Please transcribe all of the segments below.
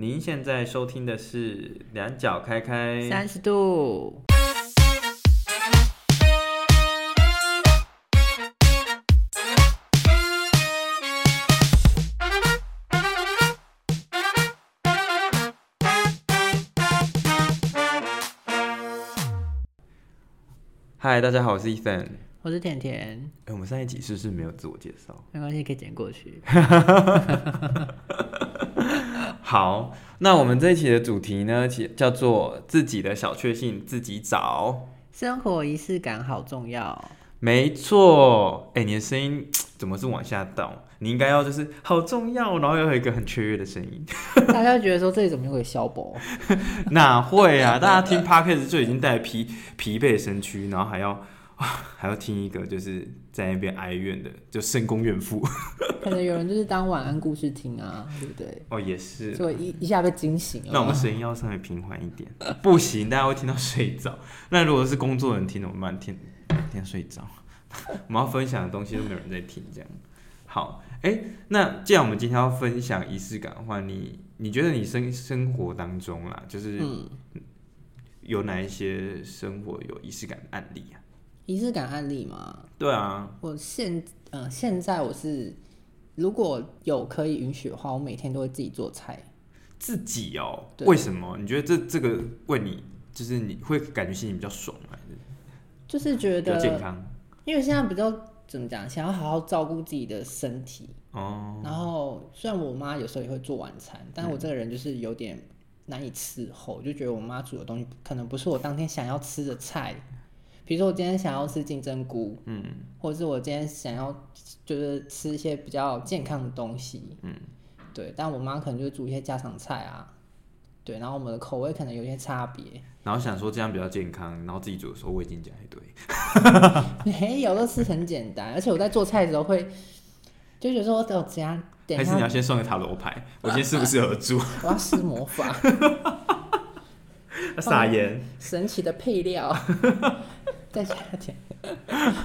您现在收听的是两脚开开三十度。嗨，大家好，我是 Ethan，我是甜甜。哎、欸，我们上一集是不是没有自我介绍？没关系，可以剪过去。好，那我们这一期的主题呢，其叫做自己的小确幸自己找。生活仪式感好重要。没错。哎、欸，你的声音 怎么是往下倒？你应该要就是好重要，然后又有一个很雀跃的声音。大家觉得说这里怎么有个小宝？哪会啊？大家听 Podcast 就已经带疲疲惫身躯，然后还要。还要听一个就是在那边哀怨的，就深宫怨妇。可能有人就是当晚安故事听啊，对不对？哦，也是。所以一一下被惊醒了。那我们声音要稍微平缓一点，不行，大家会听到睡着。那如果是工作人听怎么办？听听睡着。我们要分享的东西都没有人在听，这样。好，哎、欸，那既然我们今天要分享仪式感的话，你你觉得你生生活当中啦，就是有哪一些生活有仪式感的案例啊？仪式感案例吗？对啊，我现呃现在我是如果有可以允许的话，我每天都会自己做菜。自己哦？为什么？你觉得这这个为你就是你会感觉心情比较爽还是？就是觉得健康，因为现在比较怎么讲，想要好好照顾自己的身体哦。然后虽然我妈有时候也会做晚餐，但是我这个人就是有点难以伺候，嗯、就觉得我妈煮的东西可能不是我当天想要吃的菜。比如说我今天想要吃金针菇，嗯，或者是我今天想要就是吃一些比较健康的东西，嗯，对，但我妈可能就煮一些家常菜啊，对，然后我们的口味可能有些差别，然后想说这样比较健康，然后自己煮的时候味精加一堆，没有，都吃很简单，而且我在做菜的时候会就觉得说我怎样，还是你要先送个塔罗牌，我今天适不适合煮，我要施魔法，撒盐，神奇的配料。在夏天，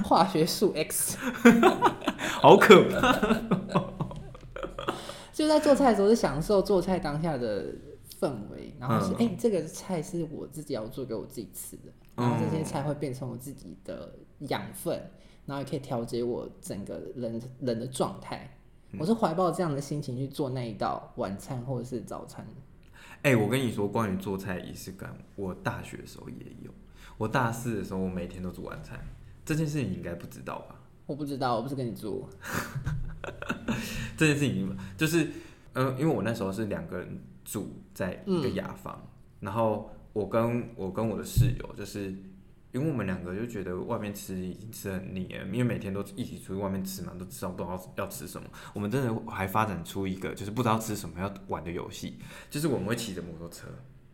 化学数 X，好可怕。就在做菜的时候，是享受做菜当下的氛围，然后是哎、嗯欸，这个菜是我自己要做给我自己吃的，然后这些菜会变成我自己的养分，然后也可以调节我整个人人的状态。我是怀抱这样的心情去做那一道晚餐或者是早餐。哎、欸，我跟你说，关于做菜仪式感，我大学的时候也有。我大四的时候，我每天都煮晚餐，这件事情你应该不知道吧？我不知道，我不是跟你住。这件事情就是，嗯、呃，因为我那时候是两个人住在一个雅房，嗯、然后我跟我跟我的室友，就是因为我们两个就觉得外面吃已经吃很腻了，因为每天都一起出去外面吃嘛，都知道不知道要吃什么。我们真的还发展出一个就是不知道吃什么要玩的游戏，就是我们会骑着摩托车，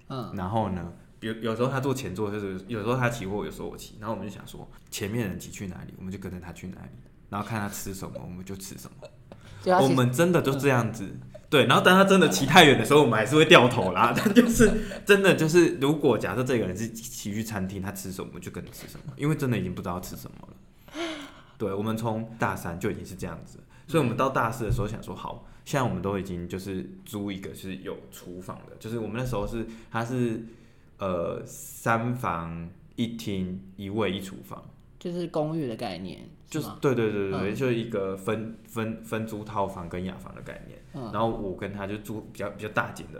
嗯，然后呢。有有时候他坐前座，就是有时候他骑货有时候我骑，然后我们就想说前面人骑去哪里，我们就跟着他去哪里，然后看他吃什么，我们就吃什么。我们真的就这样子，对。然后当他真的骑太远的时候，我们还是会掉头啦。但就是真的就是，如果假设这个人是骑去餐厅，他吃什么，我们就跟着吃什么，因为真的已经不知道吃什么了。对，我们从大三就已经是这样子，所以我们到大四的时候想说，好，现在我们都已经就是租一个是有厨房的，就是我们那时候是他是。呃，三房一厅一卫一厨房，就是公寓的概念，就是对对对对，嗯、就是一个分分分租套房跟雅房的概念。嗯、然后我跟他就住比较比较大间的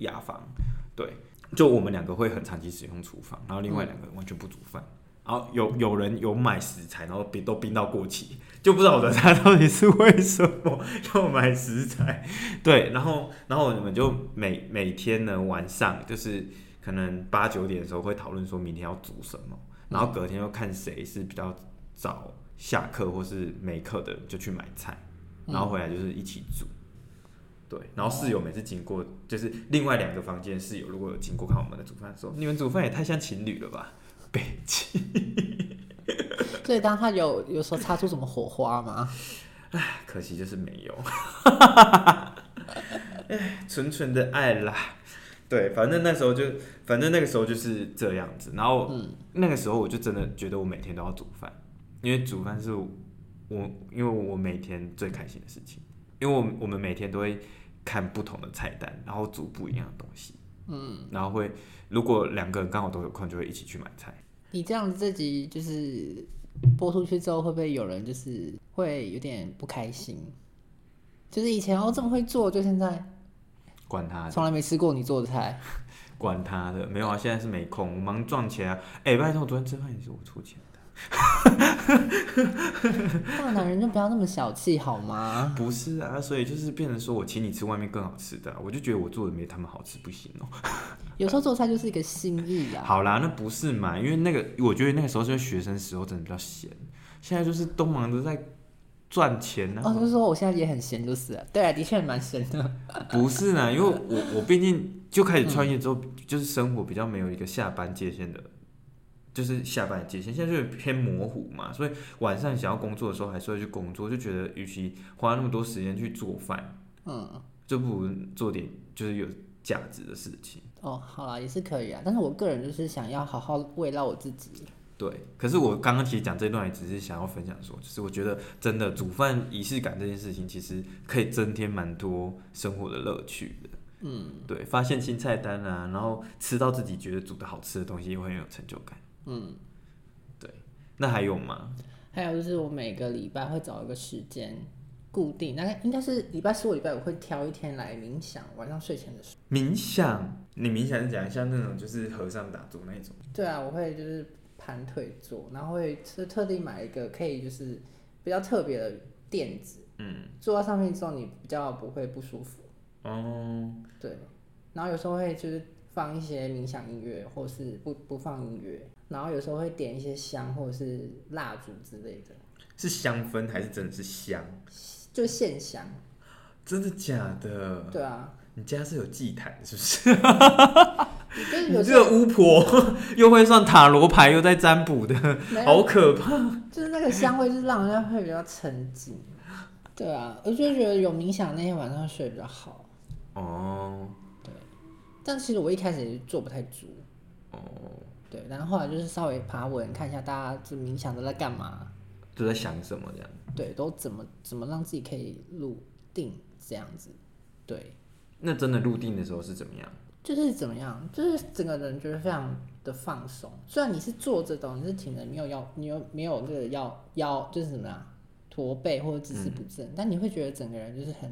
雅房，对，就我们两个会很长期使用厨房，然后另外两个完全不煮饭。嗯、然后有有人有买食材，然后冰都冰到过期，就不知道我的他到底是为什么 要买食材。对，然后然后我们就每每天呢晚上就是。可能八九点的时候会讨论说明天要煮什么，然后隔天又看谁是比较早下课或是没课的就去买菜，然后回来就是一起煮。对，然后室友每次经过，就是另外两个房间室友如果有经过看我们的煮饭，说你们煮饭也太像情侣了吧，北京。所以当他有有时候擦出什么火花吗？唉，可惜就是没有。唉，纯纯的爱啦。对，反正那时候就，反正那个时候就是这样子。然后，嗯那个时候我就真的觉得我每天都要煮饭，因为煮饭是我，因为我每天最开心的事情。因为我我们每天都会看不同的菜单，然后煮不一样的东西。嗯，然后会如果两个人刚好都有空，就会一起去买菜。你这样子这集就是播出去之后，会不会有人就是会有点不开心？就是以前哦这么会做，就现在管他，从来没吃过你做的菜，管他的，没有啊，现在是没空，我忙赚钱啊。哎，拜托，我昨天吃饭也是我出钱的。大男人就不要那么小气好吗？不是啊，所以就是变成说我请你吃外面更好吃的，我就觉得我做的没他们好吃，不行哦。有时候做菜就是一个心意啊。好啦，那不是嘛？因为那个，我觉得那个时候是学生时候真的比较闲，现在就是都忙着在赚钱呢、啊。哦，就是说我现在也很闲，就是了对啊，的确蛮闲的。不是呢，因为我我毕竟就开始创业之后，嗯、就是生活比较没有一个下班界限的。就是下班界限，现在就是偏模糊嘛，所以晚上想要工作的时候，还是会去工作，就觉得与其花那么多时间去做饭，嗯，就不如做点就是有价值的事情。哦，好啦，也是可以啊，但是我个人就是想要好好慰劳我自己。对，可是我刚刚其实讲这段也只是想要分享说，就是我觉得真的煮饭仪式感这件事情，其实可以增添蛮多生活的乐趣的。嗯，对，发现新菜单啊，然后吃到自己觉得煮的好吃的东西，也会很有成就感。嗯，对，那还有吗？还有就是我每个礼拜会找一个时间固定，大概应该是礼拜四或礼拜五会挑一天来冥想，晚上睡前的时候。冥想？你冥想是讲像那种就是和尚打坐那种？对啊，我会就是盘腿坐，然后会特特地买一个可以就是比较特别的垫子，嗯，坐在上面之后你比较不会不舒服。哦，对，然后有时候会就是放一些冥想音乐，或是不不放音乐。然后有时候会点一些香或者是蜡烛之类的，是香氛还是真的是香？就线香。真的假的？对啊。你家是有祭坛是不是？你这个巫婆 又会算塔罗牌又在占卜的，好可怕。就是那个香味，就是让人家会比较沉静。对啊，我就觉得有冥想那天晚上睡比较好。哦。对。但其实我一开始也做不太足。哦。对，然后后来就是稍微爬稳看一下，大家这冥想都在干嘛，都在想什么这样。对，都怎么怎么让自己可以入定这样子。对。那真的入定的时候是怎么样？就是怎么样？就是整个人觉得非常的放松。虽然你是坐着的，你是挺着，没有腰，你有没有这个腰腰就是什么呀？驼背或者姿势不正，嗯、但你会觉得整个人就是很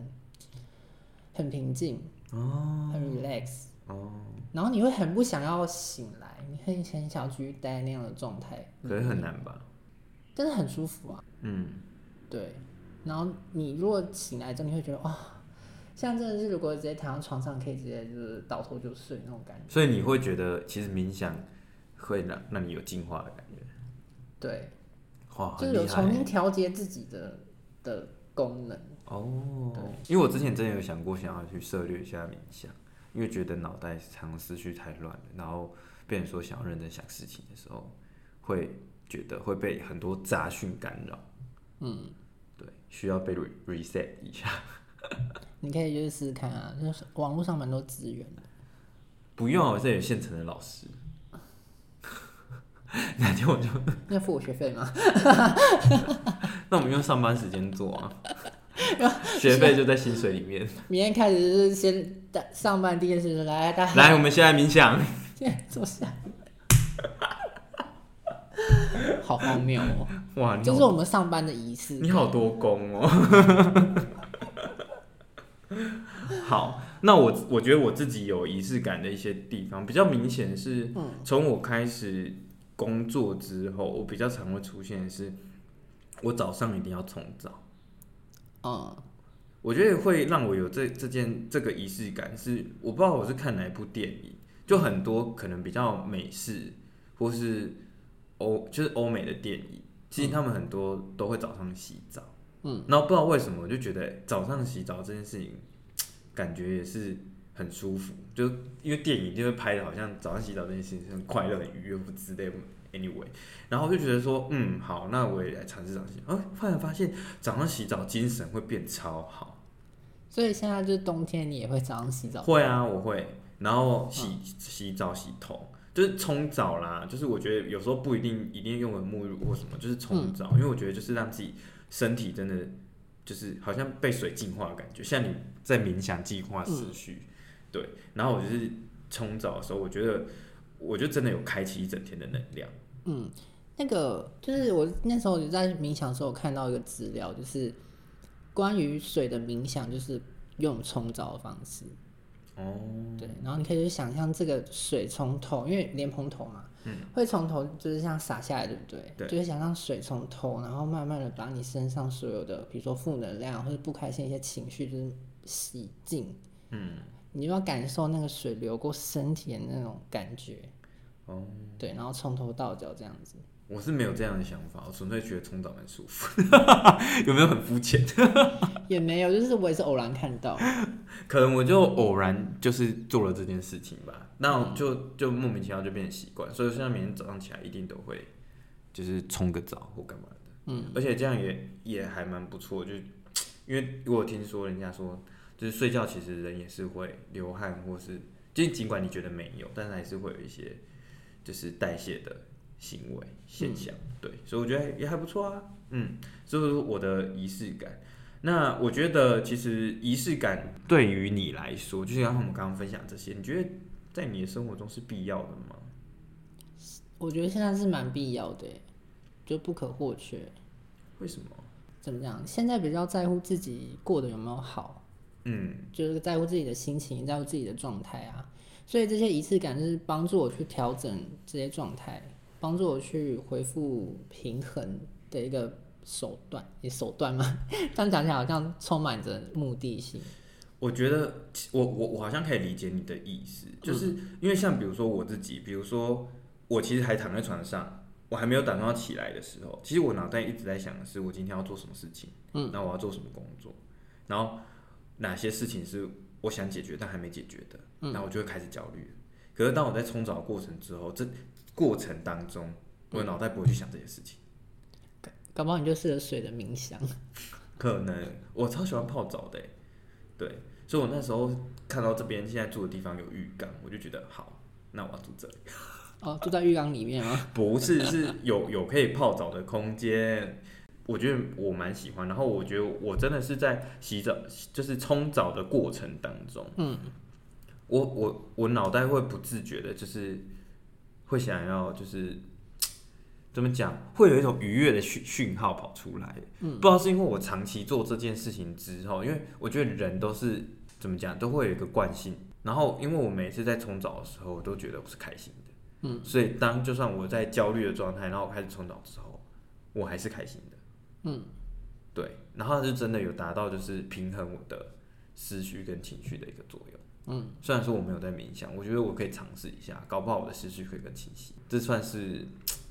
很平静哦，很 relax 哦，然后你会很不想要醒来。你很很想继续待那样的状态，可是很难吧？但是很舒服啊。嗯，对。然后你如果醒来之后，你会觉得哇，像真的是如果直接躺在床上，可以直接就是倒头就睡那种感觉。所以你会觉得其实冥想会让让你有进化的感觉。对，哇，就是有重新调节自己的的功能。哦，对，因为我之前真的有想过想要去涉猎一下冥想，因为觉得脑袋常思绪太乱了，然后。被人说想要认真想事情的时候，会觉得会被很多杂讯干扰。嗯，对，需要被 reset 一下。你可以就是试试看啊，就是网络上蛮多资源的。不用，我这里有现成的老师。哪天我就 要付我学费吗？那我们用上班时间做啊，学费就在薪水里面。明天开始就是先上班第一件事就是来，大家来，我们现在冥想。坐下，好荒谬哦！哇，这是我们上班的仪式。你好多功哦。好，那我我觉得我自己有仪式感的一些地方，比较明显是，从我开始工作之后，我比较常会出现的是，我早上一定要冲澡。嗯，我觉得会让我有这这件这个仪式感，是我不知道我是看哪一部电影。就很多可能比较美式或是欧就是欧美的电影，其实他们很多都会早上洗澡，嗯，然后不知道为什么，我就觉得早上洗澡这件事情感觉也是很舒服，就因为电影就会拍的好像早上洗澡这件事情很快乐、很愉悦不之类，anyway，然后就觉得说，嗯，好，那我也来尝试早上洗，啊，突然发现早上洗澡精神会变超好，所以现在就是冬天你也会早上洗澡？会啊，我会。然后洗洗澡洗头，就是冲澡啦。就是我觉得有时候不一定一定用个沐浴露或什么，就是冲澡，嗯、因为我觉得就是让自己身体真的就是好像被水净化的感觉，像你在冥想计划思绪，嗯、对。然后我就是冲澡的时候，我觉得我就真的有开启一整天的能量。嗯，那个就是我那时候我在冥想的时候，我看到一个资料，就是关于水的冥想，就是用冲澡的方式。哦，对，然后你可以去想象这个水从头，因为莲蓬头嘛，嗯，会从头就是这样洒下来，对不对？对，就是想象水从头，然后慢慢的把你身上所有的，比如说负能量或者不开心一些情绪，就是洗净。嗯，你就要感受那个水流过身体的那种感觉。哦，对，然后从头到脚这样子。我是没有这样的想法，我纯粹觉得冲澡蛮舒服，有没有很肤浅？也没有，就是我也是偶然看到，可能我就偶然就是做了这件事情吧，那我就就莫名其妙就变成习惯，所以现在每天早上起来一定都会就是冲个澡或干嘛的，嗯，而且这样也也还蛮不错，就因为我听说人家说，就是睡觉其实人也是会流汗，或是就尽管你觉得没有，但是还是会有一些就是代谢的。行为现象，嗯、对，所以我觉得也还不错啊，嗯，这是我的仪式感。那我觉得其实仪式感对于你来说，就像我们刚刚分享这些，你觉得在你的生活中是必要的吗？我觉得现在是蛮必要的，就不可或缺。为什么？怎么讲？现在比较在乎自己过得有没有好，嗯，就是在乎自己的心情，在乎自己的状态啊。所以这些仪式感就是帮助我去调整这些状态。帮助我去恢复平衡的一个手段，你手段吗？这样讲起来好像充满着目的性。我觉得我我我好像可以理解你的意思，就是因为像比如说我自己，比如说我其实还躺在床上，我还没有打算要起来的时候，其实我脑袋一直在想的是我今天要做什么事情，嗯，那我要做什么工作，然后哪些事情是我想解决但还没解决的，嗯，那我就会开始焦虑。可是当我在冲澡过程之后，这过程当中，我的脑袋不会去想这些事情。搞不好你就适合水的冥想。可能我超喜欢泡澡的，对，所以我那时候看到这边现在住的地方有浴缸，我就觉得好，那我要住这里。哦，住在浴缸里面吗？不是，是有有可以泡澡的空间。我觉得我蛮喜欢，然后我觉得我真的是在洗澡，就是冲澡的过程当中，嗯，我我我脑袋会不自觉的，就是。会想要就是怎么讲，会有一种愉悦的讯讯号跑出来。嗯，不知道是因为我长期做这件事情之后，因为我觉得人都是怎么讲，都会有一个惯性。然后，因为我每次在冲澡的时候，我都觉得我是开心的。嗯，所以当就算我在焦虑的状态，然后我开始冲澡之后，我还是开心的。嗯，对，然后它就真的有达到就是平衡我的思绪跟情绪的一个作用。嗯，虽然说我没有在冥想，我觉得我可以尝试一下，搞不好我的思绪会更清晰。这算是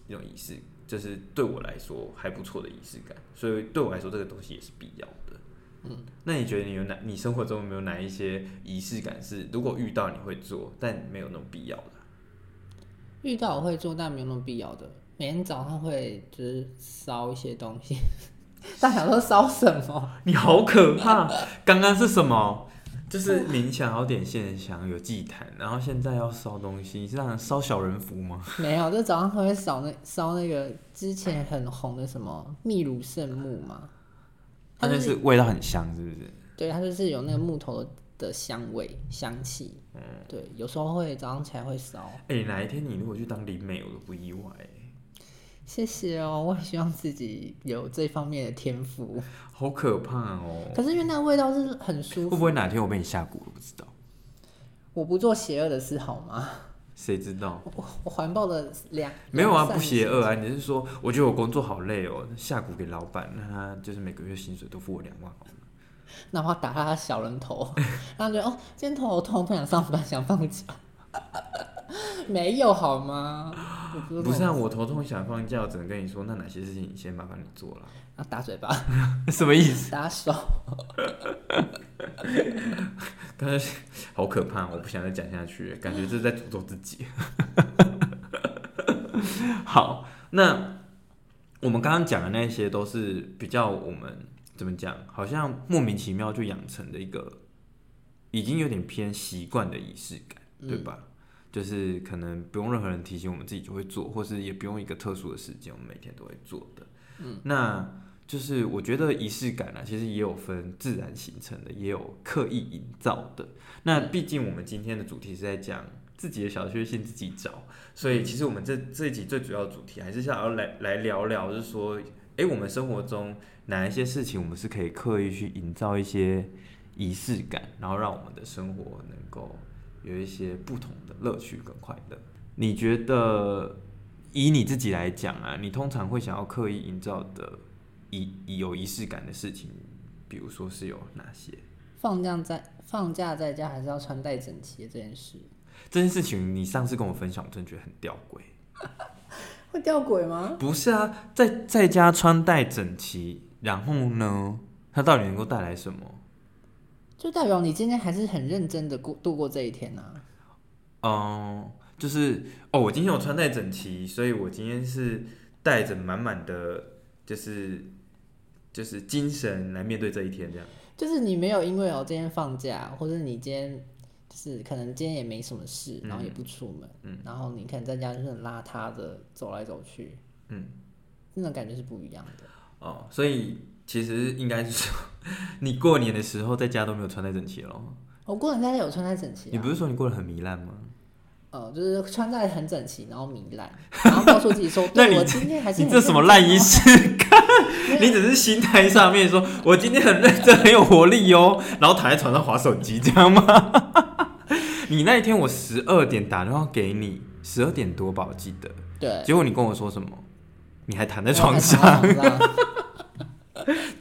一种仪式，就是对我来说还不错的仪式感。所以对我来说，这个东西也是必要的。嗯，那你觉得你有哪？你生活中有没有哪一些仪式感是，如果遇到你会做，但没有那种必要的？遇到我会做，但没有那么必要的。每天早上会就是烧一些东西。大家想说烧什么？你好可怕！刚刚是什么？就是冥想，要点线香，有祭坛，然后现在要烧东西，是让烧小人符吗？没有，就早上会烧那烧那个之前很红的什么秘鲁圣木嘛，它就是味道很香，是不是？对，它就是有那个木头的香味香气。嗯，对，有时候会早上起来会烧。哎、欸，哪一天你如果去当灵媒，我都不意外。谢谢哦，我也希望自己有这方面的天赋。好可怕哦！可是因为那个味道是很舒服。会不会哪天我被你下蛊了？不知道。我不做邪恶的事好吗？谁知道？我我环抱的两没有啊，不邪恶啊！你是说，我觉得我工作好累哦，下蛊给老板，那他就是每个月薪水都付我两万好了。那我打他他小人头，然后觉得哦，今天头好痛，不想上班，想放假。没有好吗？不是啊，我头痛想放假，我只能跟你说，那哪些事情你先麻烦你做了。啊，打嘴巴，什么意思？打手。但是好可怕，我不想再讲下去，感觉这是在诅咒自己。好，那我们刚刚讲的那些都是比较我们怎么讲，好像莫名其妙就养成的一个，已经有点偏习惯的仪式感，对吧？嗯就是可能不用任何人提醒，我们自己就会做，或是也不用一个特殊的时间，我们每天都会做的。嗯，那就是我觉得仪式感啊，其实也有分自然形成的，也有刻意营造的。那毕竟我们今天的主题是在讲自己的小确幸自己找，所以其实我们这这一集最主要的主题还是想要来来聊聊，就是说，哎，我们生活中哪一些事情我们是可以刻意去营造一些仪式感，然后让我们的生活能够有一些不同的乐趣跟快乐。你觉得以你自己来讲啊，你通常会想要刻意营造的？仪有仪式感的事情，比如说是有哪些？放假在放假在家还是要穿戴整齐这件事。这件事情你上次跟我分享，我真的觉得很吊诡。会吊诡吗？不是啊，在在家穿戴整齐，然后呢，它到底能够带来什么？就代表你今天还是很认真的过度过这一天呢、啊。嗯，就是哦，我今天有穿戴整齐，所以我今天是带着满满的，就是。就是精神来面对这一天，这样。就是你没有因为哦今天放假，或者你今天就是可能今天也没什么事，然后也不出门，嗯，然后你可能在家就是很邋遢的走来走去，嗯，那种感觉是不一样的。哦，所以其实应该是说，你过年的时候在家都没有穿戴整齐咯。我过年在家有穿戴整齐啊。你不是说你过得很糜烂吗？呃，就是穿戴很整齐，然后糜烂，然后告诉自己说，对，我今天还是你这什么烂仪式 感？你只是心态上面说，我今天很认真，很有活力哦，然后躺在床上划手机，这样吗？你那一天我十二点打电话给你，十二点多吧，我记得。对。结果你跟我说什么？你还躺在床上。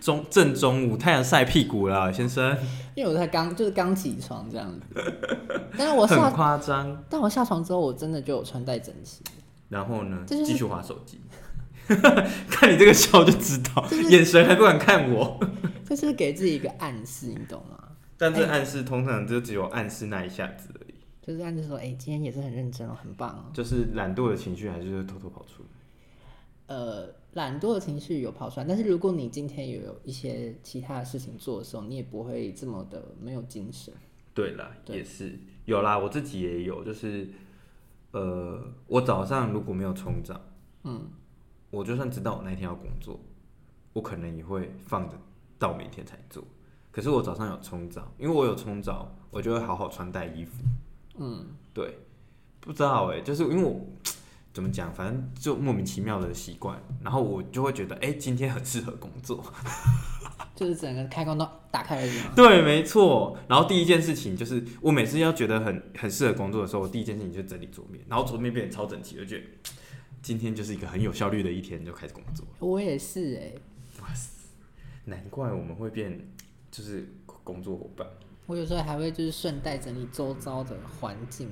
中正中午，太阳晒屁股了，先生。因为我才刚就是刚起床这样子，但是我很夸张。但我下床之后，我真的就有穿戴整齐。然后呢？继续滑手机。看你这个笑就知道，眼神还不敢看我。这是给自己一个暗示，你懂吗？但这暗示通常就只有暗示那一下子而已。就是暗示说，哎，今天也是很认真哦，很棒哦。就是懒惰的情绪还是偷偷跑出来。呃，懒惰的情绪有跑出来，但是如果你今天有有一些其他的事情做的时候，你也不会这么的没有精神。对啦，对也是有啦，我自己也有，就是呃，我早上如果没有冲澡，嗯。我就算知道我那天要工作，我可能也会放着到明天才做。可是我早上有冲澡，因为我有冲澡，我就会好好穿戴衣服。嗯，对，不知道哎、欸，就是因为我 怎么讲，反正就莫名其妙的习惯，然后我就会觉得，哎、欸，今天很适合工作，就是整个开关都打开了。对，没错。然后第一件事情就是，我每次要觉得很很适合工作的时候，我第一件事情就整理桌面，然后桌面变得超整齐，我就觉得。今天就是一个很有效率的一天，就开始工作。我也是哎、欸，哇塞，难怪我们会变，就是工作伙伴。我有时候还会就是顺带整理周遭的环境。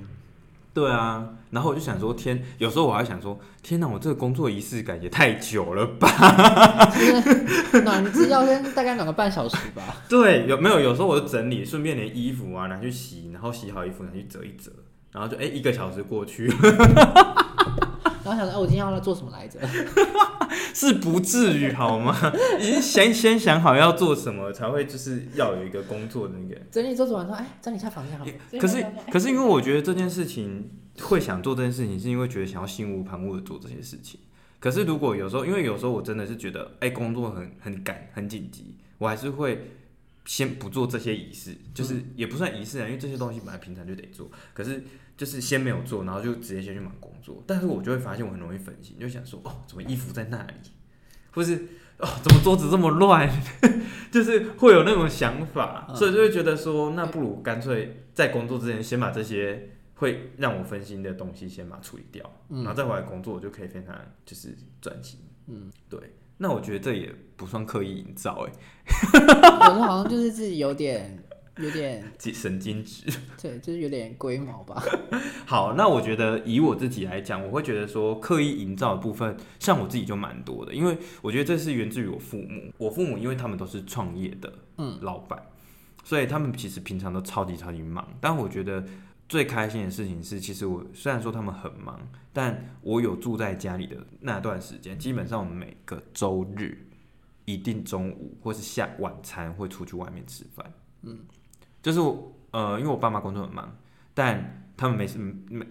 对啊，然后我就想说，天，有时候我还想说，天哪，我这个工作仪式感也太久了吧？暖机要先大概暖个半小时吧。对，有没有？有时候我就整理，顺便连衣服啊拿去洗，然后洗好衣服拿去折一折，然后就哎、欸、一个小时过去。然后想说，哎，我今天要来做什么来着？是不至于好吗？已经先先想好要做什么，才会就是要有一个工作的那个整理桌子完说，哎，整理一下房间好。可是可是因为我觉得这件事情会想做这件事情，是因为觉得想要心无旁骛的做这些事情。可是如果有时候，因为有时候我真的是觉得，哎，工作很很赶很紧急，我还是会先不做这些仪式，就是也不算仪式啊，因为这些东西本来平常就得做。可是。就是先没有做，然后就直接先去忙工作，但是我就会发现我很容易分心，就想说哦，怎么衣服在那里，或是哦，怎么桌子这么乱，就是会有那种想法，所以就会觉得说，那不如干脆在工作之前先把这些会让我分心的东西先把它处理掉，然后再回来工作，我就可以非常就是专心。嗯，对。那我觉得这也不算刻意营造，哎，有时候好像就是自己有点。有点 神经质，对，就是有点龟毛吧。好，那我觉得以我自己来讲，我会觉得说刻意营造的部分，像我自己就蛮多的，因为我觉得这是源自于我父母。我父母因为他们都是创业的，嗯，老板，所以他们其实平常都超级超级忙。但我觉得最开心的事情是，其实我虽然说他们很忙，但我有住在家里的那段时间，基本上我们每个周日一定中午或是下晚餐会出去外面吃饭，嗯。就是呃，因为我爸妈工作很忙，但他们没时，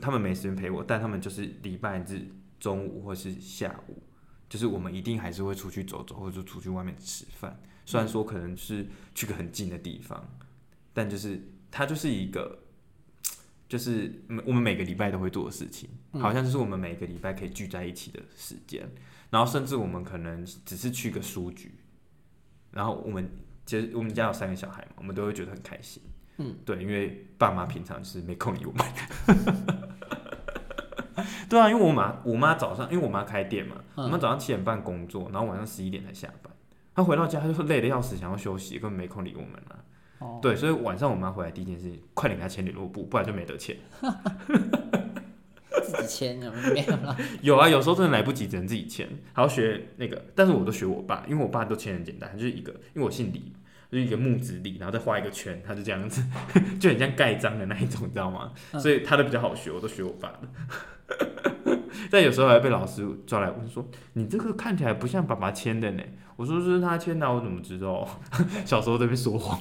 他们没时间陪我，但他们就是礼拜日中午或是下午就是我们一定还是会出去走走，或者出去外面吃饭。虽然说可能是去个很近的地方，但就是它就是一个，就是我们每个礼拜都会做的事情，好像就是我们每个礼拜可以聚在一起的时间。然后甚至我们可能只是去个书局，然后我们其实我们家有三个小孩嘛，我们都会觉得很开心。嗯，对，因为爸妈平常就是没空理我们。对啊，因为我妈我妈早上因为我妈开店嘛，嗯、我妈早上七点半工作，然后晚上十一点才下班。她回到家，她就累得要死，想要休息，根本没空理我们了。哦，对，所以晚上我妈回来第一件事情，快点给她签联络簿，不然就没得签。自己签有没有了？有啊，有时候真的来不及，只能自己签。还要学那个，但是我都学我爸，因为我爸都签很简单，就是一个，因为我姓李。就是一个木子李，然后再画一个圈，他就这样子，就很像盖章的那一种，你知道吗？嗯、所以他的比较好学，我都学我爸的。但有时候还被老师抓来问说：“你这个看起来不像爸爸签的呢。”我说：“这是他签的，我怎么知道？”小时候在那边说谎。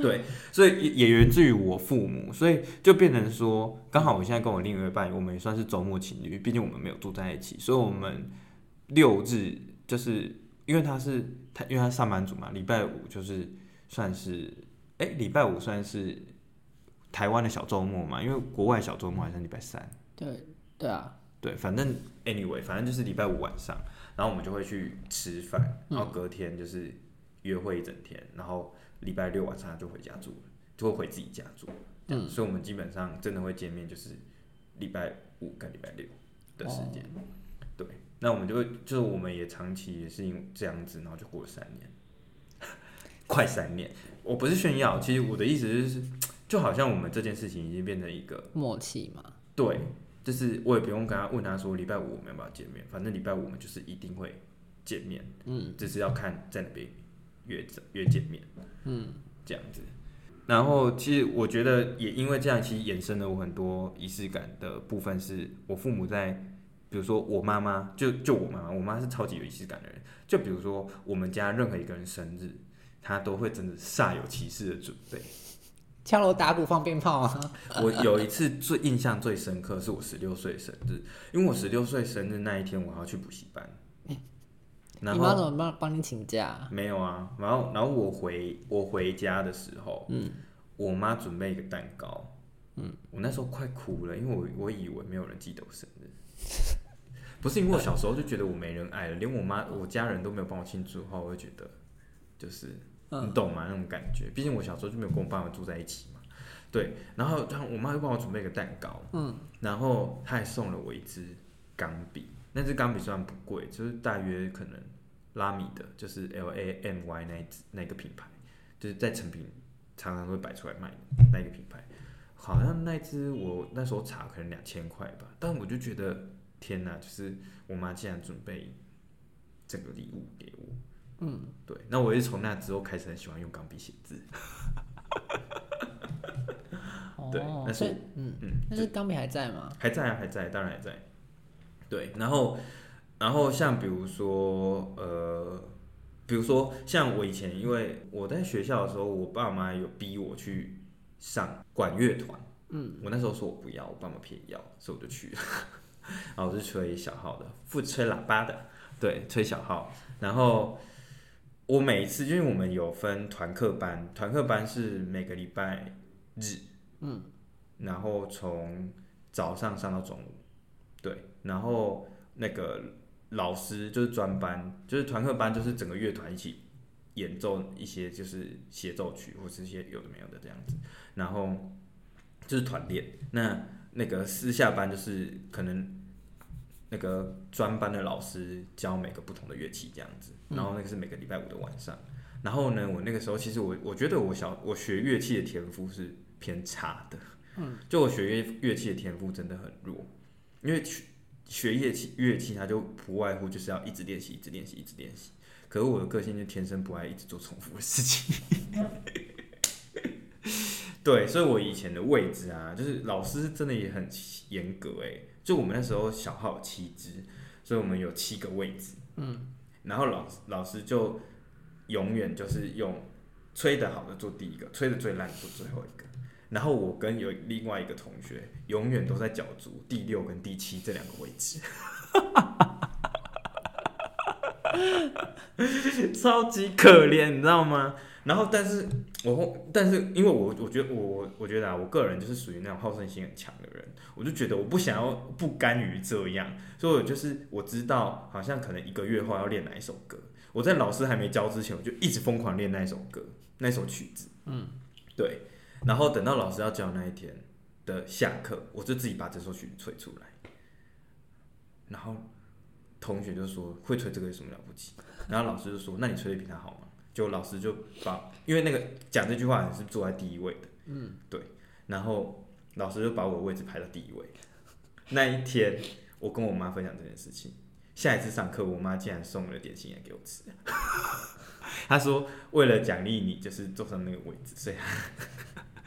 对，所以也也源自于我父母，所以就变成说，刚好我现在跟我另一半，我们也算是周末情侣，毕竟我们没有住在一起，所以我们六日就是。因为他是他，因为他上班族嘛，礼拜五就是算是，哎，礼拜五算是台湾的小周末嘛，因为国外小周末还是礼拜三。对对啊，对，反正 anyway，反正就是礼拜五晚上，然后我们就会去吃饭，然后隔天就是约会一整天，然后礼拜六晚上就回家住，就会回自己家住。嗯，所以我们基本上真的会见面，就是礼拜五跟礼拜六的时间。哦那我们就会，就是我们也长期也是因为这样子，然后就过了三年，快三年。我不是炫耀，其实我的意思就是，就好像我们这件事情已经变成一个默契嘛。对，就是我也不用跟他问他说礼拜五我们要不要见面，反正礼拜五我们就是一定会见面。嗯，只是要看在哪边约着约见面。嗯，这样子。然后其实我觉得也因为这样，其实衍生了我很多仪式感的部分，是我父母在。比如说我妈妈，就就我妈妈，我妈是超级有仪式感的人。就比如说我们家任何一个人生日，她都会真的煞有其事的准备，敲锣打鼓放鞭炮啊。我有一次最印象最深刻是我十六岁生日，因为我十六岁生日那一天我还要去补习班。然后你妈怎么帮帮你请假？没有啊，然后然后我回我回家的时候，嗯，我妈准备一个蛋糕，嗯，我那时候快哭了，因为我我以为没有人记得我生日。不是因为我小时候就觉得我没人爱了，连我妈、我家人都没有帮我庆祝的话，我会觉得就是你懂吗？那种感觉。毕竟我小时候就没有跟我爸妈住在一起嘛。对，然后然后我妈就帮我准备一个蛋糕，嗯，然后她还送了我一支钢笔。那支钢笔虽然不贵，就是大约可能拉米的，就是 L A M Y 那那个品牌，就是在成品常常会摆出来卖的那个品牌。好像那支我那时候查可能两千块吧，但我就觉得。天哪，就是我妈竟然准备这个礼物给我，嗯，对，那我也是从那之后开始很喜欢用钢笔写字。对，那是嗯嗯，那是钢笔还在吗？还在啊，还在，当然还在。对，然后然后像比如说呃，比如说像我以前，因为我在学校的时候，我爸妈有逼我去上管乐团，嗯，我那时候说我不要，我爸妈偏要，所以我就去。了。然后我是吹小号的，不吹喇叭的，对，吹小号。然后我每一次，因为我们有分团课班，团课班是每个礼拜日，嗯，然后从早上上到中午，对，然后那个老师就是专班，就是团课班就是整个乐团一起演奏一些就是协奏曲或是一些有的没有的这样子，然后就是团练。那那个私下班就是可能。那个专班的老师教每个不同的乐器这样子，然后那个是每个礼拜五的晚上。然后呢，我那个时候其实我我觉得我小我学乐器的天赋是偏差的，嗯，就我学乐乐器的天赋真的很弱，因为学学乐器乐器它就不外乎就是要一直练习，一直练习，一直练习。可是我的个性就天生不爱一直做重复的事情，对，所以我以前的位置啊，就是老师真的也很严格诶、就我们那时候小号有七支，所以我们有七个位置。嗯，然后老老师就永远就是用吹得好的做第一个，吹得最烂做最后一个。然后我跟有另外一个同学，永远都在角逐第六跟第七这两个位置，超级可怜，你知道吗？然后，但是我，但是因为我，我觉得我，我觉得啊，我个人就是属于那种好胜心很强的人，我就觉得我不想要不甘于这样，所以我就是我知道好像可能一个月后要练哪一首歌，我在老师还没教之前，我就一直疯狂练那一首歌，那首曲子，嗯，对。然后等到老师要教那一天的下课，我就自己把这首曲子吹出来。然后同学就说：“会吹这个有什么了不起？”然后老师就说：“那你吹的比他好吗？”就老师就把，因为那个讲这句话的是坐在第一位的，嗯，对。然后老师就把我的位置排到第一位。那一天，我跟我妈分享这件事情。下一次上课，我妈竟然送了点心来给我吃。她说：“为了奖励你，就是坐上那个位置，所以。”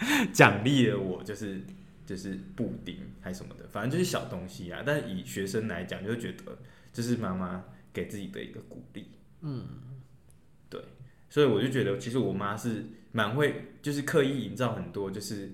奖励了我，就是就是布丁还是什么的，反正就是小东西啊。但以学生来讲，就觉得这是妈妈给自己的一个鼓励。嗯，对，所以我就觉得，其实我妈是蛮会，就是刻意营造很多就是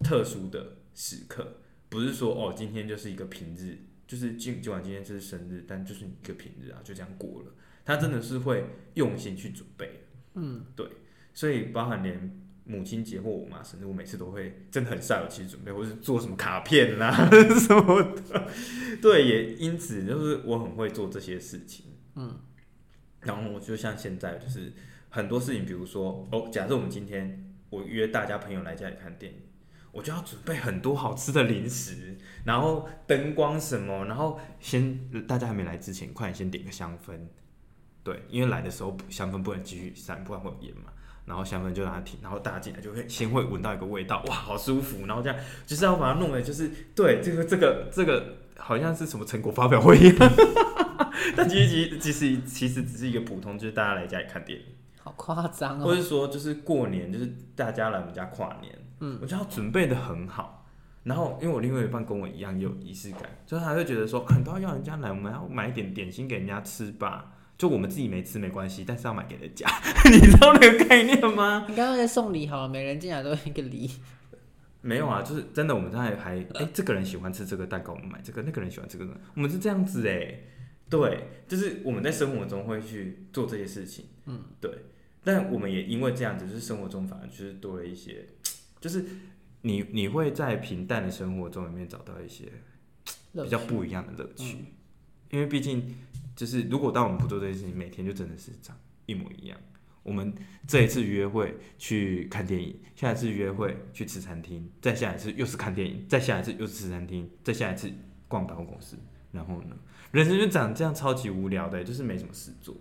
特殊的时刻，不是说哦，今天就是一个平日，就是今今晚今天就是生日，但就是一个平日啊，就这样过了。她真的是会用心去准备。嗯，对，所以包含连。母亲节或我妈生日，我每次都会真的很煞有其事准备，或是做什么卡片啦 什么的。对，也因此就是我很会做这些事情。嗯，然后我就像现在，就是很多事情，比如说哦，假设我们今天我约大家朋友来家里看电影，我就要准备很多好吃的零食，然后灯光什么，然后先大家还没来之前，快点先点个香氛。对，因为来的时候香氛不能继续散，不然会有烟嘛。然后香氛就让它停，然后大家进来就会先会闻到一个味道，哇，好舒服。然后这样就是要把它弄的，就是对这个这个这个好像是什么成果发表会一样，但其实其实其实其实只是一个普通，就是大家来家里看电影，好夸张哦。或者说就是过年，就是大家来我们家跨年，嗯，我就要准备的很好。然后因为我另外一半跟我一样有仪式感，所以他会觉得说，很多要人家来，我们要买一点点心给人家吃吧。就我们自己没吃没关系，但是要买给人家，你知道那个概念吗？你刚刚在送礼好了，每人进来都一个礼。没有啊，就是真的，我们还还哎、欸，这个人喜欢吃这个蛋糕，我们买这个；那个人喜欢这个，我们是这样子哎。对，就是我们在生活中会去做这些事情，嗯，对。但我们也因为这样子，就是生活中反而就是多了一些，就是你你会在平淡的生活中里面找到一些比较不一样的乐趣，嗯、因为毕竟。就是如果当我们不做这件事情，每天就真的是长一模一样。我们这一次约会去看电影，下一次约会去吃餐厅，再下一次又是看电影，再下一次又是吃餐厅，再下一次逛百货公司。然后呢，人生就长这样超级无聊的，就是没什么事做。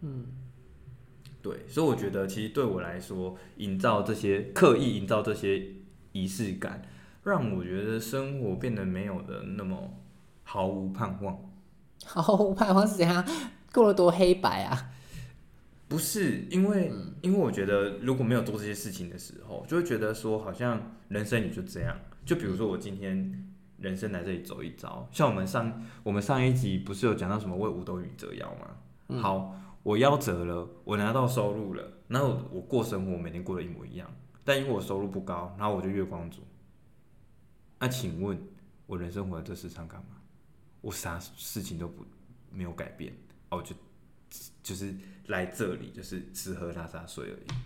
嗯，对，所以我觉得其实对我来说，营造这些刻意营造这些仪式感，让我觉得生活变得没有的那么毫无盼望。好，我盼望是怎样过了多黑白啊？不是，因为、嗯、因为我觉得如果没有做这些事情的时候，就会觉得说好像人生也就这样。就比如说我今天人生来这里走一遭，像我们上我们上一集不是有讲到什么为五斗米折腰吗？嗯、好，我夭折了，我拿到收入了，然后我过生活每天过得一模一样，但因为我收入不高，然后我就月光族。那、啊、请问我人生活在这世上干嘛？我啥事情都不没有改变，哦，就就是来这里，就是吃喝拉撒睡而已。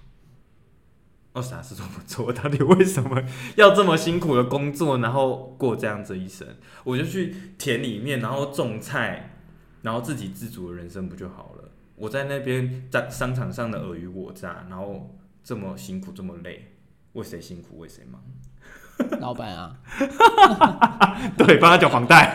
我啥事都不做，我到底为什么要这么辛苦的工作，然后过这样子一生？我就去田里面，然后种菜，然后自给自足的人生不就好了？我在那边在商场上的尔虞我诈，然后这么辛苦这么累，为谁辛苦为谁忙？老板啊，对，帮他缴房贷。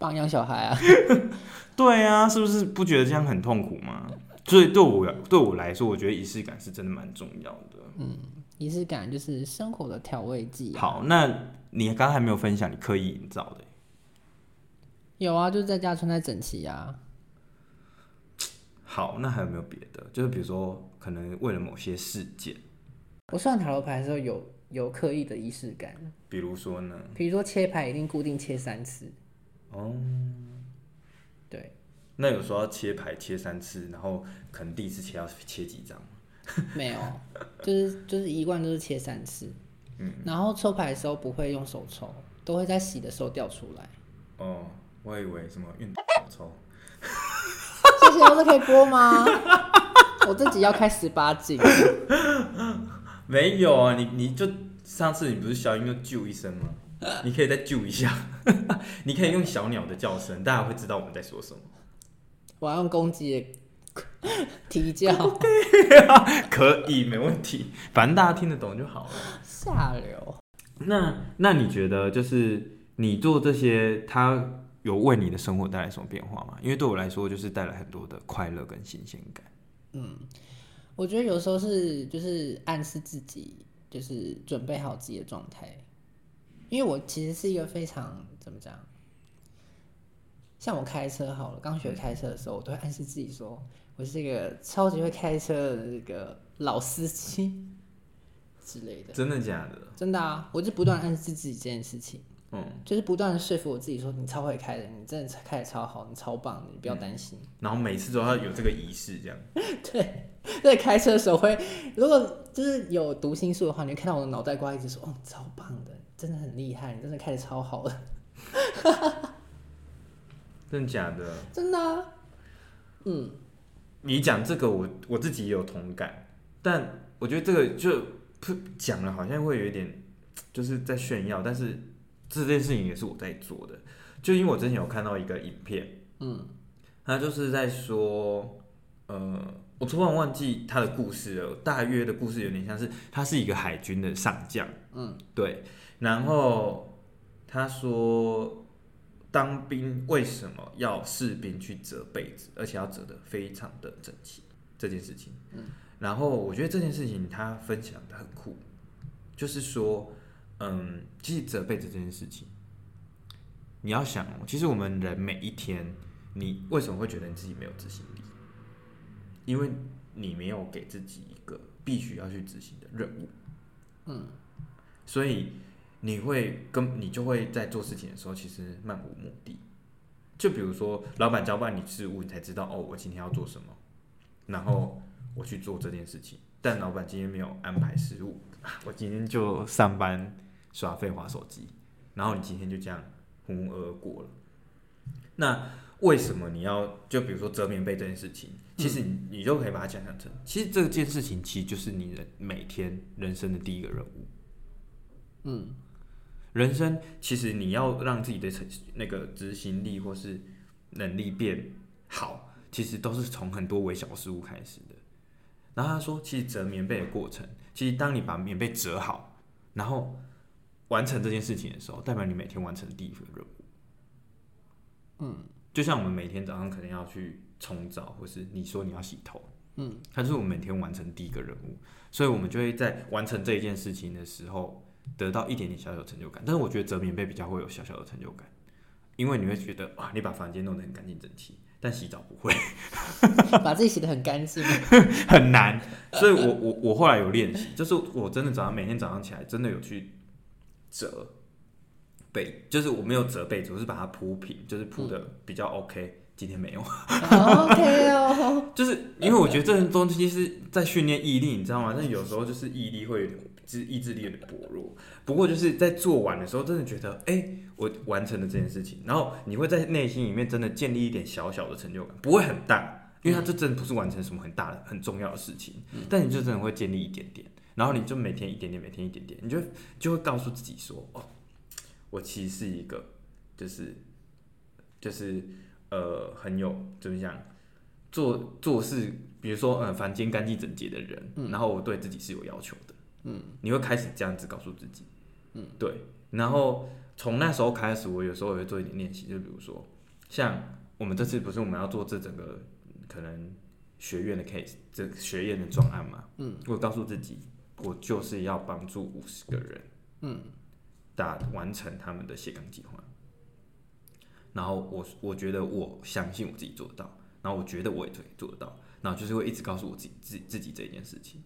帮养小孩啊，对啊，是不是不觉得这样很痛苦吗？所以对我对我来说，我觉得仪式感是真的蛮重要的。嗯，仪式感就是生活的调味剂啊。好，那你刚刚还没有分享你刻意营造的？有啊，就是在家穿戴整齐啊。好，那还有没有别的？就是比如说，可能为了某些事件，我算塔罗牌的时候有有刻意的仪式感。比如说呢？比如说切牌一定固定切三次。哦，对，那有时候要切牌切三次，然后可能第一次切要切几张？没有，就是就是一贯都是切三次。嗯，然后抽牌的时候不会用手抽，都会在洗的时候掉出来。哦，我以为什么运抽。这些都是可以播吗？我自己要开十八禁。没有啊，你你就上次你不是小英就啾一声吗？你可以再救一下，你可以用小鸟的叫声，大家会知道我们在说什么。我要用公鸡的啼叫。可以，没问题，反正大家听得懂就好了。下流。那那你觉得就是你做这些，它有为你的生活带来什么变化吗？因为对我来说，就是带来很多的快乐跟新鲜感。嗯，我觉得有时候是就是暗示自己，就是准备好自己的状态。因为我其实是一个非常怎么讲，像我开车好了，刚学开车的时候，我都会暗示自己说，我是一个超级会开车的那个老司机。之类的，真的假的？真的啊！我就不断暗示自己这件事情，嗯，就是不断的说服我自己说，你超会开的，你真的开的超好，你超棒，你不要担心，嗯。然后每次都要有这个仪式，这样。对，在开车的时候会，如果就是有读心术的话，你会看到我的脑袋瓜一直说，哦，超棒的，真的很厉害，你真的开的超好的。真的假的？真的啊。嗯，你讲这个我，我我自己也有同感，但我觉得这个就。讲了好像会有一点，就是在炫耀，但是这件事情也是我在做的。就因为我之前有看到一个影片，嗯，他就是在说，呃，我突然忘记他的故事了。大约的故事有点像是，他是一个海军的上将，嗯，对。然后他说，当兵为什么要士兵去折被子，而且要折得非常的整齐？这件事情，嗯。然后我觉得这件事情他分享的很酷，就是说，嗯，其实折被子这件事情，你要想，其实我们人每一天，你为什么会觉得你自己没有执行力？因为你没有给自己一个必须要去执行的任务，嗯，所以你会跟你就会在做事情的时候，其实漫无目的。就比如说，老板交办你事务，你才知道哦，我今天要做什么，然后。我去做这件事情，但老板今天没有安排事务，我今天就上班耍废话手机，然后你今天就这样浑浑噩噩过了。那为什么你要就比如说折棉被这件事情，其实你你就可以把它想象成，其实这件事情其实就是你的每天人生的第一个任务。嗯，人生其实你要让自己的成那个执行力或是能力变好，其实都是从很多微小事物开始的。然后他说，其实折棉被的过程，其实当你把棉被折好，然后完成这件事情的时候，代表你每天完成第一个任务。嗯，就像我们每天早上可能要去冲澡，或是你说你要洗头，嗯，它是我们每天完成第一个任务，所以我们就会在完成这一件事情的时候，得到一点点小小的成就感。但是我觉得折棉被比较会有小小的成就感，因为你会觉得哇，你把房间弄得很干净整齐。但洗澡不会，把自己洗得很干净，很难。所以我我我后来有练习，就是我真的早上每天早上起来真的有去折被，就是我没有折被子，我是把它铺平，就是铺的比较 OK。今天没有，OK 哦，就是因为我觉得这种东西是在训练毅力，你知道吗？但有时候就是毅力会有点。是意志力有点薄弱，不过就是在做完的时候，真的觉得，哎、欸，我完成了这件事情，然后你会在内心里面真的建立一点小小的成就感，不会很大，因为它这真的不是完成什么很大的、很重要的事情，但你就真的会建立一点点，然后你就每天一点点，每天一点点，你就就会告诉自己说，哦，我其实是一个，就是就是呃，很有怎么讲，做做事，比如说嗯，房间干净整洁的人，然后我对自己是有要求的。嗯，你会开始这样子告诉自己，嗯，对。然后从那时候开始，我有时候也会做一点练习，就比如说，像我们这次不是我们要做这整个可能学院的 case，这学院的专案嘛，嗯，我告诉自己，我就是要帮助五十个人，嗯，打完成他们的斜杠计划。然后我我觉得我相信我自己做得到，然后我觉得我也可以做得到，然后就是会一直告诉我自己自己自己这件事情，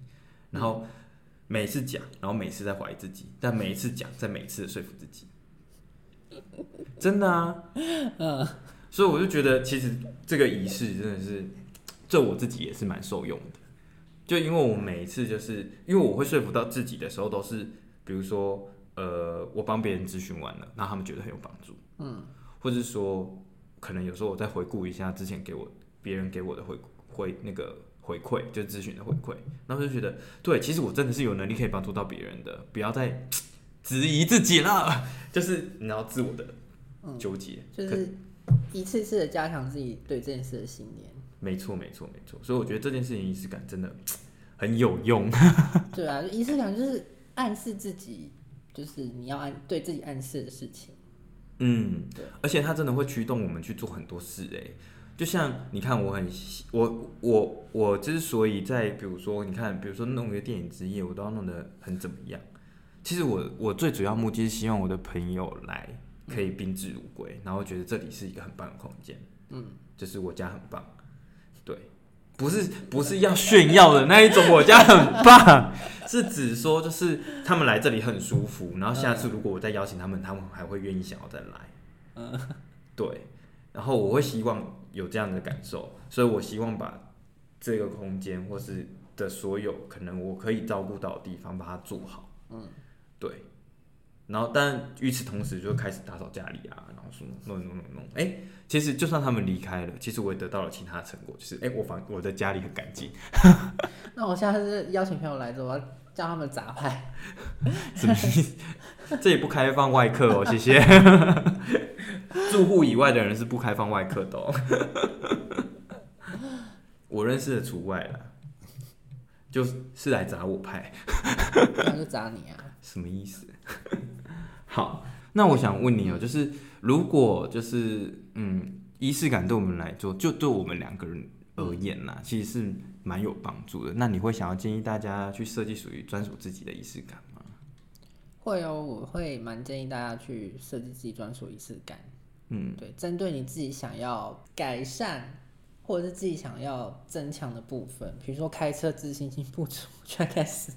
然后。嗯每次讲，然后每次在怀疑自己，但每一次讲，在每一次的说服自己，真的啊，嗯，所以我就觉得，其实这个仪式真的是，这我自己也是蛮受用的，就因为我每一次就是因为我会说服到自己的时候，都是比如说呃，我帮别人咨询完了，那他们觉得很有帮助，嗯，或者说可能有时候我再回顾一下之前给我别人给我的回回那个回馈，就是咨询的回馈，然后就觉得对，其实我真的是有能力可以帮助到别人的，不要再 质疑自己了，就是你要自我的纠结，嗯，就是一次次的加强自己对这件事的信念。没错，没错，没错。所以我觉得这件事情仪式感真的 很有用。对啊，仪式感就是暗示自己，就是你要暗对自己暗示的事情。嗯，对。而且它真的会驱动我们去做很多事。哎，就像你看，我很我我我之所以在比如说，你看，比如说弄一个电影之夜，我都要弄得很怎么样。其实我我最主要目的是希望我的朋友来可以宾至如归，然后觉得这里是一个很棒的空间。嗯，就是我家很棒。对，不是不是要炫耀的那一种，我家很棒，是指说就是他们来这里很舒服，然后下次如果我再邀请他们，他们还会愿意想要再来。嗯，对，然后我会希望有这样的感受，所以我希望把这个空间或是的所有可能我可以照顾到的地方把它做好。嗯，对。然后，但与此同时，就开始打扫家里啊，然后说弄弄弄弄。哎，其实就算他们离开了，其实我也得到了其他的成果，就是哎，我房我的家里很干净。那我现在是邀请朋友来之后，我要叫他们杂派。什么意思？这也不开放外客哦，谢谢。住户以外的人是不开放外客的哦。我认识的除外啦，就是来砸我派。那就砸你啊？什么意思？好，那我想问你哦，就是如果就是嗯，仪式感对我们来做，就对我们两个人而言呐，其实是蛮有帮助的。那你会想要建议大家去设计属于专属自己的仪式感吗？会哦，我会蛮建议大家去设计自己专属仪式感。嗯，对，针对你自己想要改善或者是自己想要增强的部分，比如说开车自信心不足，就开始。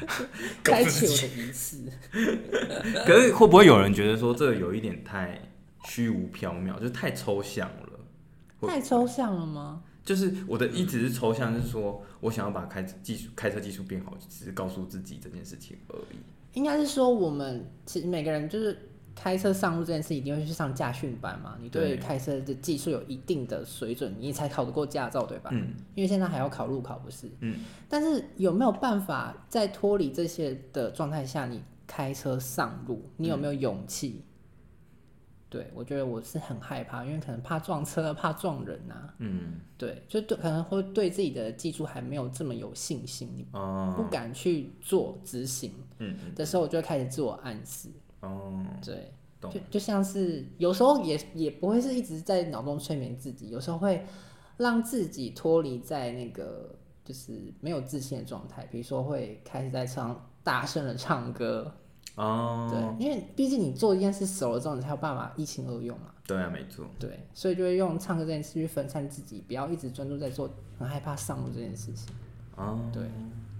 开启我的仪式 可是会不会有人觉得说这个有一点太虚无缥缈，就是太抽象了？太抽象了吗？就是我的一直是抽象，就是说我想要把开技术、开车技术变好，只是告诉自己这件事情而已。应该是说我们其实每个人就是。开车上路这件事一定会去上驾训班嘛？你对开车的技术有一定的水准，你才考得过驾照，对吧？嗯。因为现在还要考路考，不是？嗯。但是有没有办法在脱离这些的状态下，你开车上路，你有没有勇气？嗯。对，我觉得我是很害怕，因为可能怕撞车，怕撞人啊。嗯。对，就对，可能会对自己的技术还没有这么有信心，你不敢去做执行。嗯。的时候，我就开始自我暗示。哦，对，就就像是有时候也也不会是一直在脑中催眠自己，有时候会让自己脱离在那个就是没有自信的状态，比如说会开始在唱大声的唱歌，哦，对，因为毕竟你做一件事熟了之后，你才有办法一心二用嘛。对啊，没错。对，所以就会用唱歌这件事去分散自己，不要一直专注在做很害怕上路这件事情。哦，对。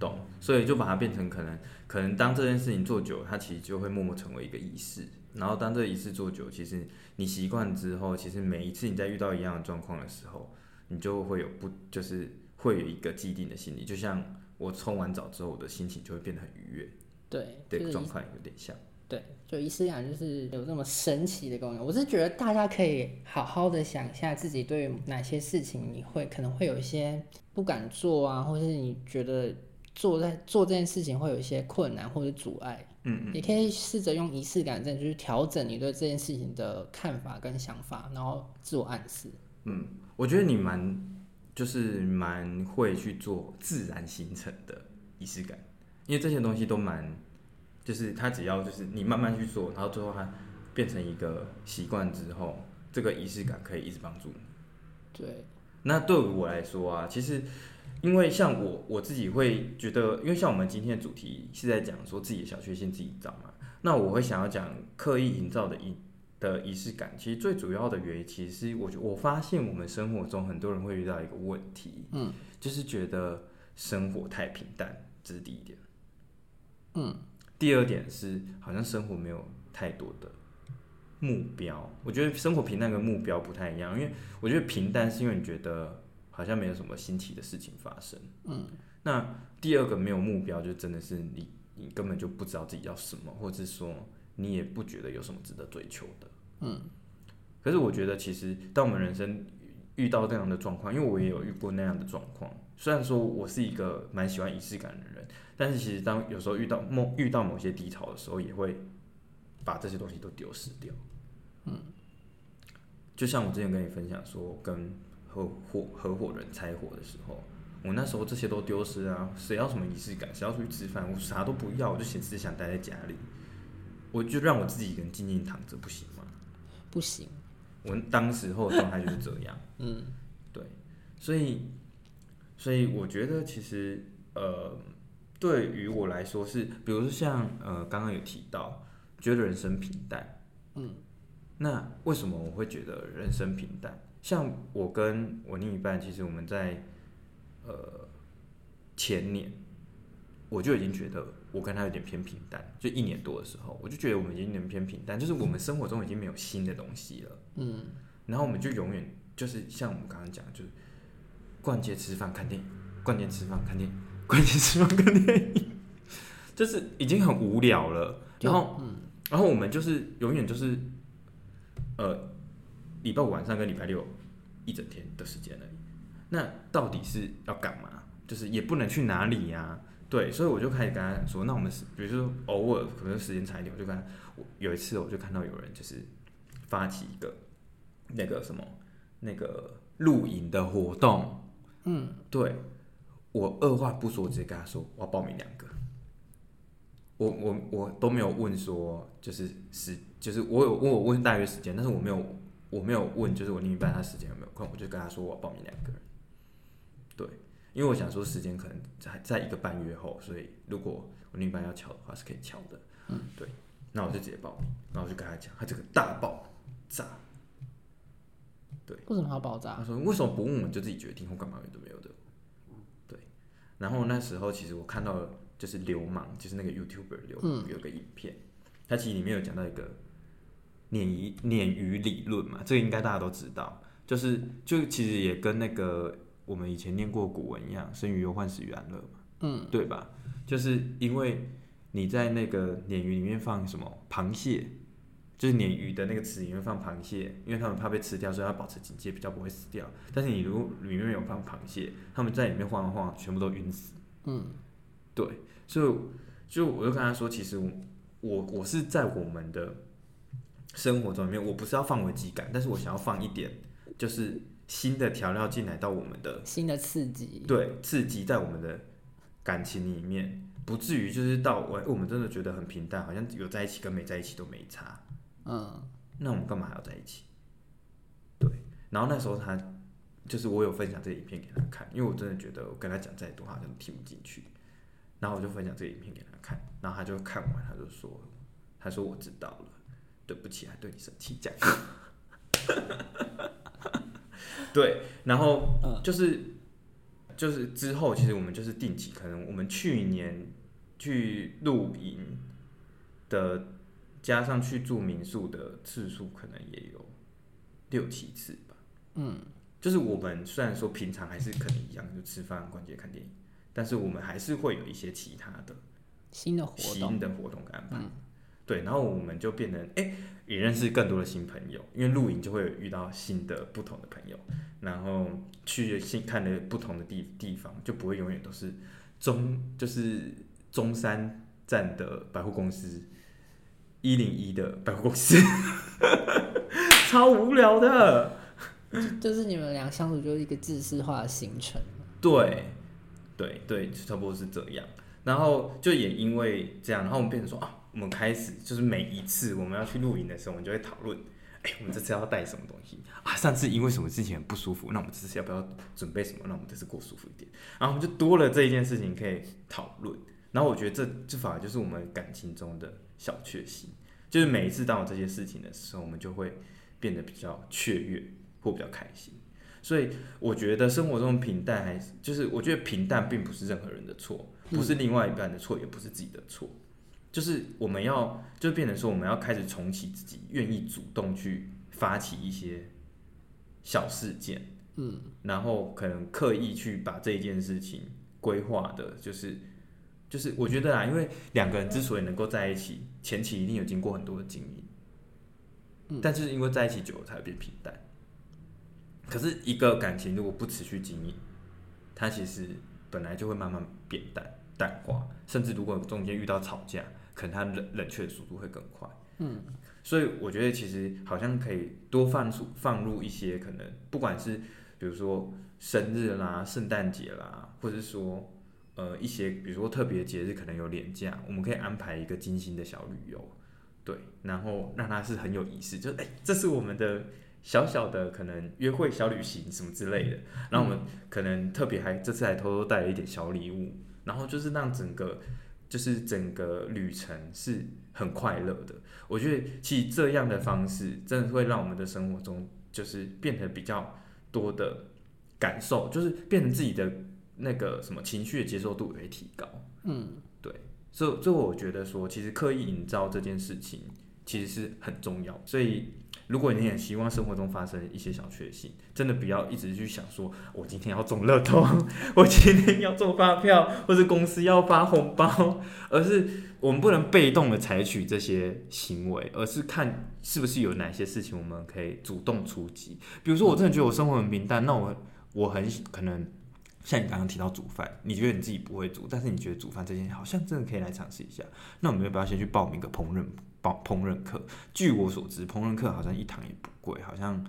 懂，所以就把它变成可能，可能当这件事情做久，它其实就会默默成为一个仪式。然后当这个仪式做久，其实你习惯之后，其实每一次你在遇到一样的状况的时候，你就会有不，就是会有一个既定的心理。就像我冲完澡之后，我的心情就会变得很愉悦。对，对，状况有点像。对，就仪式感就是有这么神奇的功能。我是觉得大家可以好好的想一下自己对哪些事情你会可能会有一些不敢做啊，或是你觉得。做在做这件事情会有一些困难或者阻碍，嗯嗯，也可以试着用仪式感，这样就是调整你对这件事情的看法跟想法，然后自我暗示。嗯，我觉得你蛮就是蛮会去做自然形成的仪式感，因为这些东西都蛮就是它只要就是你慢慢去做，然后最后它变成一个习惯之后，这个仪式感可以一直帮助你。对，那对于我来说啊，其实。因为像我我自己会觉得，因为像我们今天的主题是在讲说自己的小确幸自己找嘛，那我会想要讲刻意营造的仪的仪式感。其实最主要的原因，其实是我我发现我们生活中很多人会遇到一个问题，嗯，就是觉得生活太平淡，这是第一点。嗯，第二点是好像生活没有太多的目标。我觉得生活平淡跟目标不太一样，因为我觉得平淡是因为你觉得。好像没有什么新奇的事情发生，嗯，那第二个没有目标，就真的是你你根本就不知道自己要什么，或者是说你也不觉得有什么值得追求的。嗯。可是我觉得，其实当我们人生遇到这样的状况，因为我也有遇过那样的状况。虽然说我是一个蛮喜欢仪式感的人，但是其实当有时候遇到某遇到某些低潮的时候，也会把这些东西都丢失掉。嗯。就像我之前跟你分享说，跟合伙合伙人拆伙的时候，我那时候这些都丢失啊！谁要什么仪式感？谁要出去吃饭？我啥都不要，我就只想待在家里。我就让我自己一个人静静躺着，不行吗？不行。我当时候状态就是这样。嗯，对，所以，所以我觉得其实呃，对于我来说是，比如说像呃刚刚有提到，觉得人生平淡。嗯。那为什么我会觉得人生平淡？像我跟我另一半，其实我们在呃前年，我就已经觉得我跟他有点偏平淡。就一年多的时候，我就觉得我们已经有点偏平淡，就是我们生活中已经没有新的东西了。嗯，然后我们就永远就是像我们刚刚讲，就是逛街、吃饭、看电影，逛街、吃饭、看电影，逛街、吃饭、看电影，就是已经很无聊了。然后，嗯，然后我们就是永远就是。呃，礼拜五晚上跟礼拜六一整天的时间而已。那到底是要干嘛？就是也不能去哪里呀、对，所以我就开始跟他说，那我们是，比如说偶尔可能时间长一点，我就跟他，有一次我就看到有人就是发起一个那个什么那个露营的活动。嗯，对，我二话不说直接跟他说我要报名两个。我我我都没有问说就是是。就是我有问我问大约时间，但是我没有我没有问，就是我另一半他时间有没有空，我就跟他说我报名两个人。对，因为我想说时间可能在在一个半月后，所以如果我另一半要敲的话是可以敲的。嗯，对，那我就直接报名，然后我就跟他讲，他这个大爆炸。对，为什么要爆炸？他说为什么不问我们就自己决定或干嘛都没有的。对，然后那时候其实我看到了就是流氓，就是那个 YouTuber 流氓有个影片，他其实里面有讲到一个。鲶鱼鲶鱼理论嘛，这个应该大家都知道，就是就其实也跟那个我们以前念过古文一样，生于忧患，死于安乐嘛，嗯，对吧？就是因为你在那个鲶鱼里面放什么螃蟹，就是鲶鱼的那个池里面放螃蟹，因为他们怕被吃掉，所以要保持警戒，比较不会死掉。但是你如果里面有放螃蟹，他们在里面晃一晃，全部都晕死。嗯，对，所以就我就跟他说，其实我我我是在我们的。生活中里面，我不是要放危机感，但是我想要放一点，就是新的调料进来到我们的新的刺激，对，刺激在我们的感情里面，不至于就是到我我们真的觉得很平淡，好像有在一起跟没在一起都没差。嗯，那我们干嘛还要在一起？对，然后那时候他就是我有分享这个影片给他看，因为我真的觉得我跟他讲再多，他好像听不进去。然后我就分享这个影片给他看，然后他就看完，他就说，他说我知道了。对不起，还对你生气这样。对，然后就是就是之后，其实我们就是定期，可能我们去年去露营的，加上去住民宿的次数，可能也有六七次吧。嗯，就是我们虽然说平常还是可能一样，就吃饭、逛街、看电影，但是我们还是会有一些其他的新的活动、新的活动跟安排。对，然后我们就变成哎，也认识更多的新朋友，因为露营就会遇到新的不同的朋友，然后去新看的不同的地地方，就不会永远都是中就是中山站的百货公司，一零一的百货公司，超无聊的。就是你们俩相处就是一个自私化的行程。对，对对，差不多是这样。然后就也因为这样，然后我们变成说啊。我们开始就是每一次我们要去露营的时候，我们就会讨论，哎，我们这次要带什么东西啊？上次因为什么事情很不舒服，那我们这次要不要准备什么？那我们这次过舒服一点。然后我们就多了这一件事情可以讨论。然后我觉得这这反而就是我们感情中的小确幸，就是每一次当有这些事情的时候，我们就会变得比较雀跃或比较开心。所以我觉得生活中平淡还是就是我觉得平淡并不是任何人的错，不是另外一半的错，也不是自己的错。就是我们要，就变成说，我们要开始重启自己，愿意主动去发起一些小事件，嗯，然后可能刻意去把这一件事情规划的，就是就是我觉得啊，因为两个人之所以能够在一起，前期一定有经过很多的经营，嗯，但是因为在一起久了才会变平淡。可是一个感情如果不持续经营，它其实本来就会慢慢变淡淡化，甚至如果中间遇到吵架，可能它冷冷却的速度会更快。嗯。所以我觉得其实好像可以多放出放入一些可能，不管是比如说生日啦、圣诞节啦，或者是说呃一些比如说特别节日可能有连假，我们可以安排一个精心的小旅游，对，然后让它是很有仪式，就哎、欸、这是我们的小小的可能约会小旅行什么之类的，然后我们可能特别还这次还偷偷带了一点小礼物，然后就是让整个。就是整个旅程是很快乐的，我觉得其实这样的方式真的会让我们的生活中就是变得比较多的感受，就是变成自己的那个什么情绪的接受度也会提高。嗯，对，所以所以我觉得说，其实刻意营造这件事情其实是很重要，所以。如果你也希望生活中发生一些小确幸，真的不要一直去想说，我今天要中乐透，我今天要中发票，或者公司要发红包，而是我们不能被动的采取这些行为，而是看是不是有哪些事情我们可以主动出击。比如说，我真的觉得我生活很平淡，那我我很可能像你刚刚提到煮饭，你觉得你自己不会煮，但是你觉得煮饭这件好像真的可以来尝试一下，那我们要不要先去报名个烹饪？烹烹饪课，据我所知，烹饪课好像一堂也不贵，好像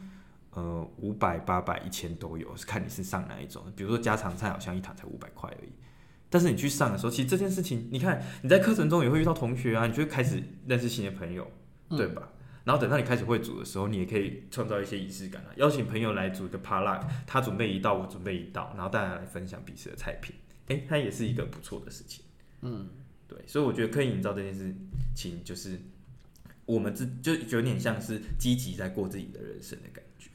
呃五百、八百、一千都有，是看你是上哪一种。比如说家常菜，好像一堂才五百块而已。但是你去上的时候，其实这件事情，你看你在课程中也会遇到同学啊，你就会开始认识新的朋友，对吧？嗯、然后等到你开始会煮的时候，你也可以创造一些仪式感啊，邀请朋友来煮一个 potluck，他准备一道，我准备一道，然后大家来分享彼此的菜品，诶、欸，它也是一个不错的事情。嗯，对，所以我觉得刻意营造这件事情就是。我们自就有点像是积极在过自己的人生的感觉，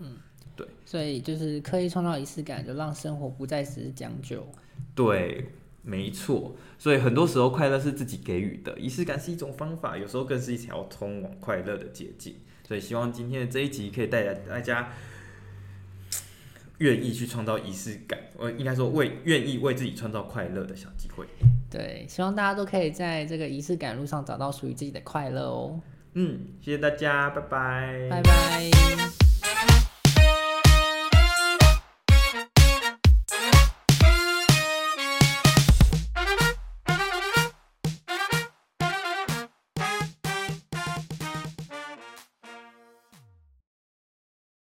嗯，对，所以就是刻意创造仪式感，就让生活不再只是将就。对，没错。所以很多时候快乐是自己给予的，仪式感是一种方法，有时候更是一条通往快乐的捷径。所以希望今天的这一集可以带来大家愿意去创造仪式感，我应该说为愿意为自己创造快乐的小机会。对，希望大家都可以在这个仪式感路上找到属于自己的快乐哦。嗯，谢谢大家，拜拜，拜拜。